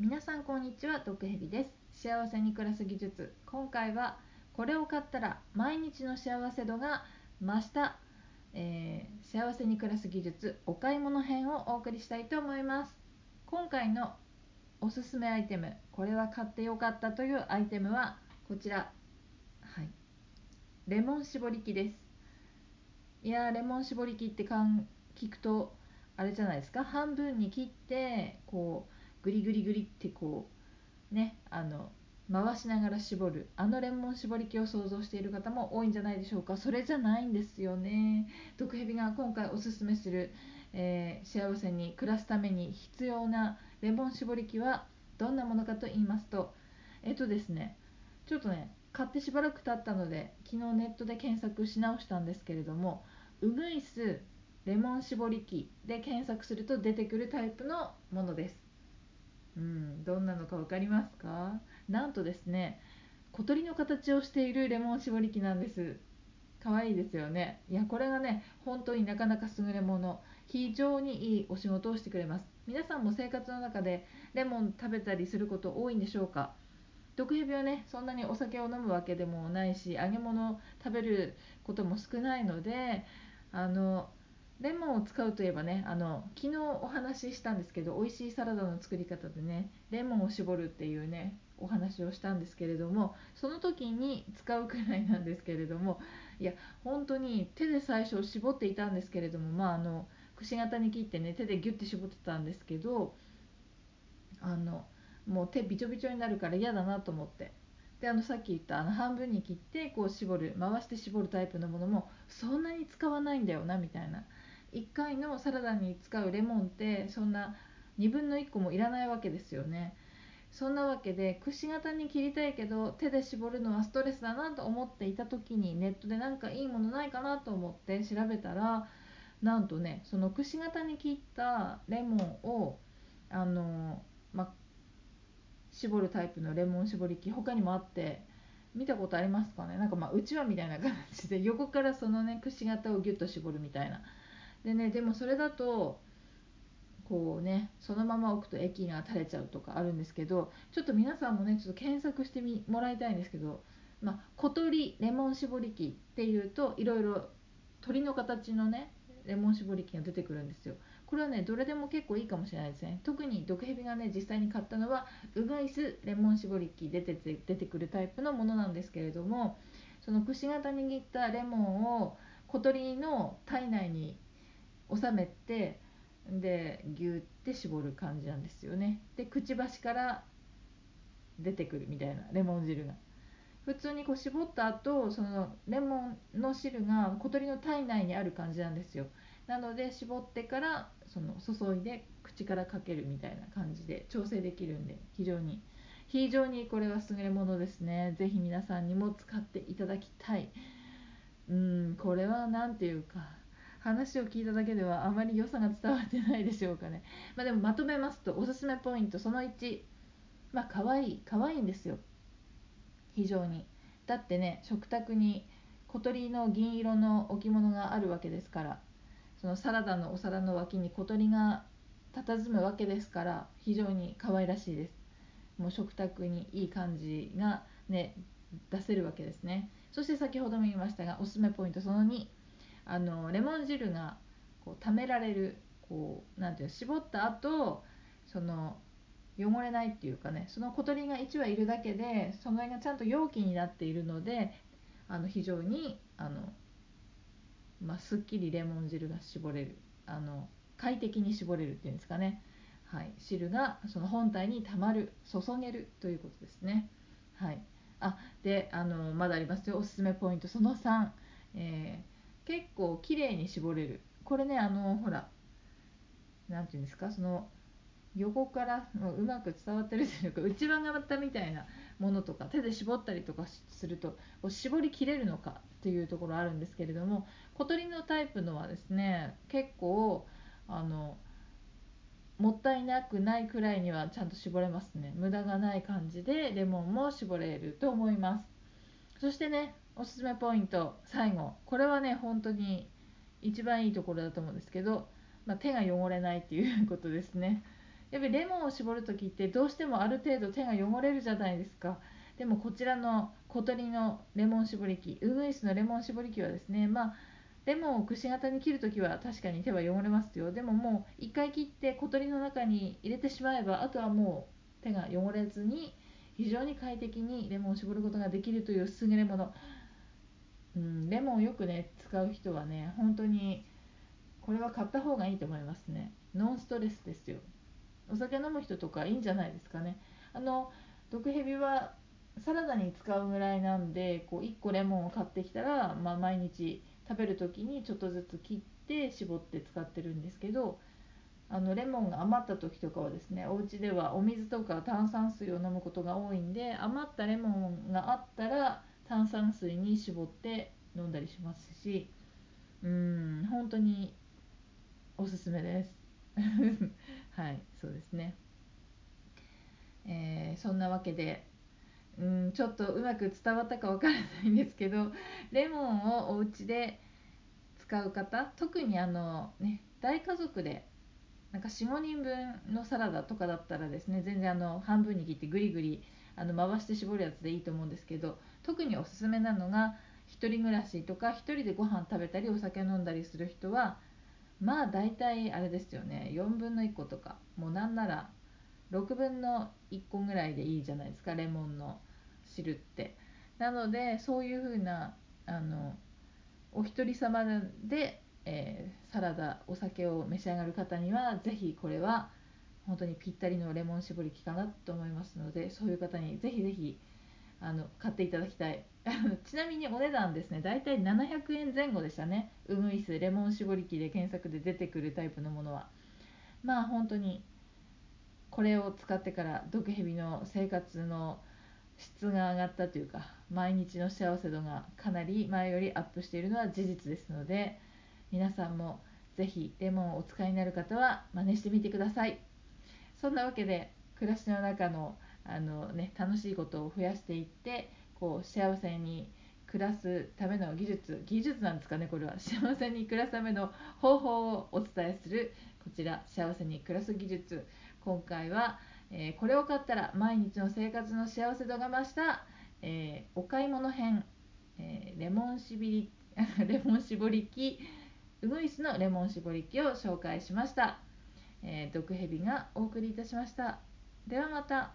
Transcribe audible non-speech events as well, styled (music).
皆さんこんにちは毒蛇です。幸せに暮らす技術。今回はこれを買ったら毎日の幸せ度が増した、えー、幸せに暮らす技術お買い物編をお送りしたいと思います。今回のおすすめアイテムこれは買ってよかったというアイテムはこちら。はい。レモン絞り器です。いやレモン絞り器ってかん聞くとあれじゃないですか？半分に切ってこうグリグリグリってこうねあの回しながら絞る。あのレモン絞り器を想像している方も多いんじゃないでしょうか。それじゃないんですよね。毒蛇が今回おすすめする、えー、幸せに暮らすために必要なレモン絞り器はどんなものかと言いますとえっとですねちょっとね買ってしばらく経ったので昨日ネットで検索し直したんですけれどもウグイスレモン絞り器で検索すると出てくるタイプのものです。うん、どんなのか分かりますか？なんとですね小鳥の形をしているレモン絞り器なんです。可愛いですよね。いやこれがね本当になかなか優れもの。非常にいいお仕事をしてくれます。皆さんも生活の中でレモン食べたりすること多いんでしょうか？毒蛇はねそんなにお酒を飲むわけでもないし揚げ物食べることも少ないのであのレモンを使うといえばねあの昨日お話ししたんですけど美味しいサラダの作り方でねレモンを絞るっていうねお話をしたんですけれどもその時に使うくらいなんですけれどもいや本当に手で最初絞っていたんですけれどもまああのくし形に切ってね手でギュッて絞ってたんですけどあのもう手びちょびちょになるから嫌だなと思って。であのさっき言ったあの半分に切ってこう絞る回して絞るタイプのものもそんなに使わないんだよなみたいな。1回のサラダに使うレモンってそんな2分の1個もいらないわけですよね。そんなわけでくし形に切りたいけど手で絞るのはストレスだなと思っていた時にネットでなんかいいものないかなと思って調べたらなんとねそのくし形に切ったレモンをあのま絞るタイプのレモン絞り器他にもあって見たことありますかね？なんかまあうちわみたいな感じで横からそのねくし形をギュッと絞るみたいな。でねでもそれだとこうねそのまま置くと液が垂れちゃうとかあるんですけどちょっと皆さんもねちょっと検索してみもらいたいんですけど、まあ、小鳥レモン絞り器っていうといろいろ鳥の形のねレモン絞り器が出てくるんですよ。これはねどれでも結構いいかもしれないですね。特に毒蛇がね実際に買ったのはウグイスレモン絞り器出てて出てくるタイプのものなんですけれどもそのくし形に切ったレモンを小鳥の体内に収めてでギュッて絞る感じなんですよね。でくちばしから出てくるみたいなレモン汁が。普通にこう絞った後そのレモンの汁が小鳥の体内にある感じなんですよ。なので絞ってからその注いで口からかけるみたいな感じで調整できるんで非常に。非常にこれは優れものですね。是非皆さんにも使っていただきたい。うんこれは何ていうか話を聞いただけではあまり良さが伝わってないでしょうかね、まあ、でもまとめますとおすすめポイントその1まあ可愛い可愛いんですよ。非常に。だってね食卓に小鳥の銀色の置物があるわけですから。そのサラダのお皿の脇に小鳥が佇むわけですから非常に可愛らしいです。もう食卓にいい感じがね出せるわけですね。そして先ほども言いましたがおすすめポイントその2あのレモン汁がこう溜められるこうなんていう絞った後その汚れないっていうかねその小鳥が1羽いるだけでその辺がちゃんと容器になっているのであの非常にあの、まあ、すっきりレモン汁が絞れるあの快適に絞れるっていうんですかね、はい、汁がその本体にたまる注げるということですね。はい、あであのまだありますよ。おすすめポイント。その3、えー結構綺麗に絞れる。これねあのほら何て言うんですかその横からうまく伝わってるというか内輪型みたいなものとか手で絞ったりとかすると絞りきれるのかっていうところあるんですけれども小鳥のタイプのはですね結構あのもったいなくないくらいにはちゃんと絞れますね。無駄がない感じでレモンも絞れると思います。そしてねおすすめポイント。最後。これはね本当に一番いいところだと思うんですけど、まあ、手が汚れないっていうことですね。(laughs) やっぱりレモンを絞る時ってどうしてもある程度手が汚れるじゃないですか。でもこちらの小鳥のレモン絞り器ウグイスのレモン絞り器はですねまあレモンをくし形に切るときは確かに手は汚れますよ。でももう1回切って小鳥の中に入れてしまえばあとはもう手が汚れずに非常に快適にレモンを絞ることができるという優れもの、うん、レモンよくね使う人はね本当にこれは買った方がいいと思いますね。ノンストレスですよ。お酒飲む人とかいいんじゃないですかね。あの毒蛇はサラダに使うぐらいなんでこう1個レモンを買ってきたら、まあ、毎日食べる時にちょっとずつ切って絞って使ってるんですけどあのレモンが余った時とかはですねお家ではお水とか炭酸水を飲むことが多いんで余ったレモンがあったら炭酸水に絞って飲んだりしますしうん本当におすすめです。(laughs) はいそうですね。えー、そんなわけでうんちょっとうまく伝わったかわからないんですけどレモンをお家で使う方特にあのね大家族でなんか45人分のサラダとかだったらですね全然あの半分に切ってグリグリあの回して絞るやつでいいと思うんですけど特におすすめなのが1人暮らしとか1人でご飯食べたりお酒飲んだりする人はまあ大体あれですよね4分の1個とかもうなんなら6分の1個ぐらいでいいじゃないですかレモンの汁って。なのでそういう風なあのお一人様で、えー、サラダお酒を召し上がる方には是非これは本当にぴったりのレモン絞り器かなと思いますのでそういう方にぜひぜひあの買っていただきたい。(laughs) ちなみにお値段ですね。だいたい700円前後でしたね。ウグイスレモン絞り器で検索で出てくるタイプのものは。まあ本当にこれを使ってから毒蛇の生活の質が上がったというか毎日の幸せ度がかなり前よりアップしているのは事実ですので皆さんも是非レモンをお使いになる方は真似してみてください。そんなわけで暮らしの中のあの、ね、楽しいことを増やしていってこう幸せに暮らすための技術技術なんですかねこれは。(laughs) 幸せに暮らすための方法をお伝えするこちら幸せに暮らす技術。今回はえー、これを買ったら毎日の生活の幸せ度が増した、えー、お買い物編、えー、レモンしびり (laughs) レモン絞り器ウグイスのレモン絞り器を紹介しました、え毒蛇がお送りいたしました。ではまた。